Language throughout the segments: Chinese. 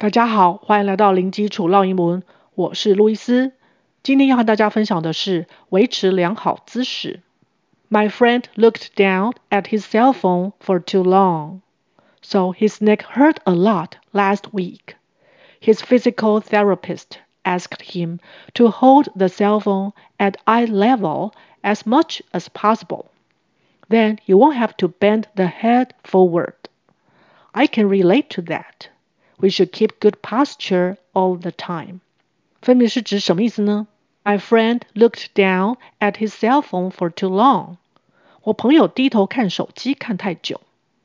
大家好，欢迎来到零基础绕英文，我是路易斯。今天要和大家分享的是维持良好姿势。My friend looked down at his cell phone for too long, so his neck hurt a lot last week. His physical therapist asked him to hold the cell phone at eye level as much as possible. Then you won't have to bend the head forward. I can relate to that. We should keep good posture all the time. 分别是指什么意思呢？My friend looked down at his cell phone for too long. 我朋友低头看手机看太久。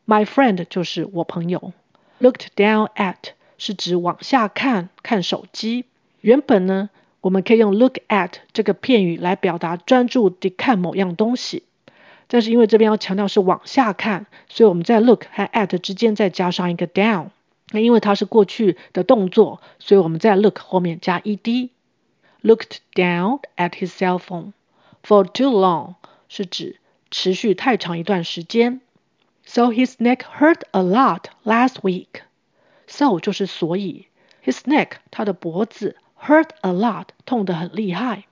My friend 就是我朋友。Looked down at 是指往下看看手机。原本呢，我们可以用 look at 这个片语来表达专注地看某样东西。但是因为这边要强调是往下看，所以我们在 look 和 at 之间再加上一个 down。那因为它是过去的动作，所以我们在 look 后面加 ed。Looked down at his cell phone for too long 是指持续太长一段时间。So his neck hurt a lot last week. So 就是所以，his neck 他的脖子 hurt a lot 痛得很厉害。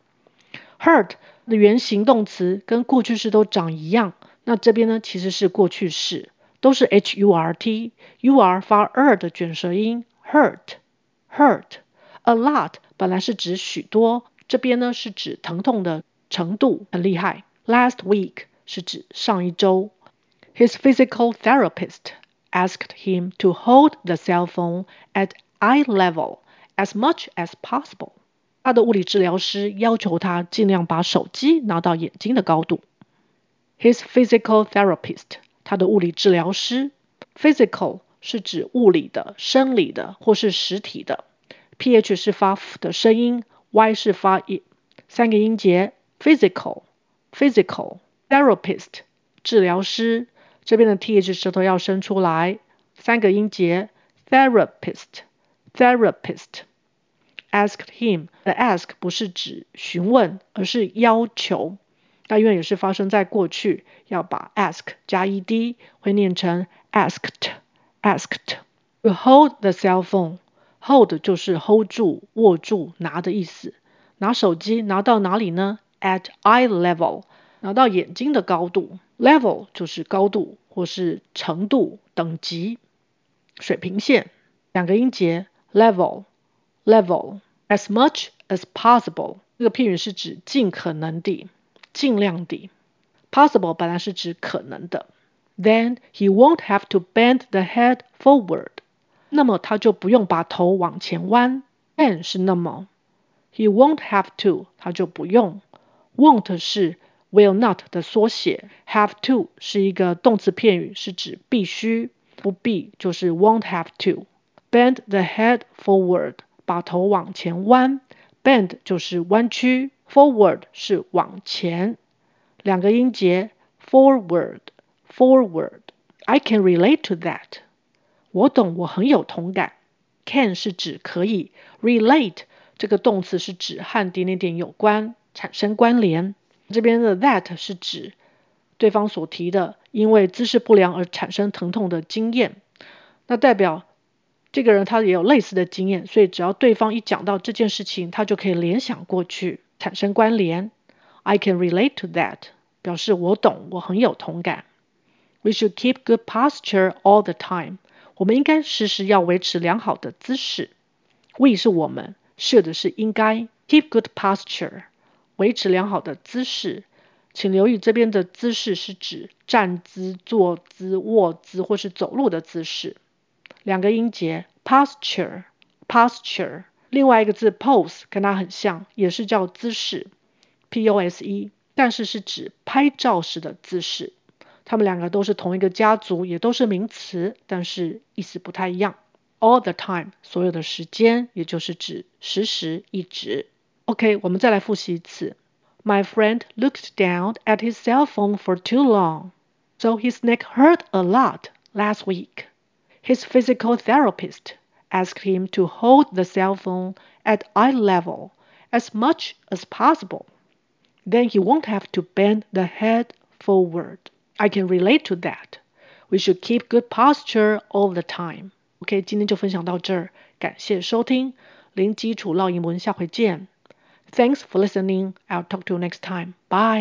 Hurt 的原形动词跟过去式都长一样，那这边呢其实是过去式，都是 h u r t，u r 发 r 的卷舌音，hurt hurt a lot 本来是指许多，这边呢是指疼痛的程度很厉害。Last week 是指上一周。His physical therapist asked him to hold the cell phone at eye level as much as possible. 他的物理治疗师要求他尽量把手机拿到眼睛的高度。His physical therapist， 他的物理治疗师。Physical 是指物理的、生理的或是实体的。ph 是发 f 的声音，y 是发 i，三个音节。Physical，physical。Therapist，治疗师，这边的 th 舌头要伸出来，三个音节。Therapist，therapist。Asked him 的 ask 不是指询问，而是要求。那因为也是发生在过去，要把 ask 加 ed，会念成 asked asked。To hold the cell phone，hold 就是 hold 住、握住、拿的意思。拿手机拿到哪里呢？At eye level，拿到眼睛的高度。Level 就是高度或是程度、等级、水平线。两个音节 level。Level as much as possible，这个片语是指尽可能地、尽量地。Possible 本来是指可能的。Then he won't have to bend the head forward，那么他就不用把头往前弯。Then 是那么，he won't have to，他就不用。Won't 是 will not 的缩写，have to 是一个动词片语，是指必须，不必就是 won't have to bend the head forward。把头往前弯，bend 就是弯曲 ，forward 是往前，两个音节，forward，forward。I can relate to that。我懂，我很有同感。Can 是指可以，relate 这个动词是指和点点点有关，产生关联。这边的 that 是指对方所提的因为姿势不良而产生疼痛的经验，那代表。这个人他也有类似的经验，所以只要对方一讲到这件事情，他就可以联想过去，产生关联。I can relate to that，表示我懂，我很有同感。We should keep good posture all the time。我们应该时时要维持良好的姿势。We 是我们，should 是应该。Keep good posture，维持良好的姿势。请留意这边的姿势是指站姿、坐姿、卧姿或是走路的姿势。两个音节，posture，posture，另外一个字 pose 跟它很像，也是叫姿势，p-o-s-e，但是是指拍照时的姿势。它们两个都是同一个家族，也都是名词，但是意思不太一样。All the time，所有的时间，也就是指时时一直。OK，我们再来复习一次。My friend looked down at his cell phone for too long, so his neck hurt a lot last week. His physical therapist asked him to hold the cell phone at eye level as much as possible. Then he won't have to bend the head forward. I can relate to that. We should keep good posture all the time. OK，今天就分享到这儿，感谢收听零基础绕英文，下回见。Thanks for listening. I'll talk to you next time. Bye.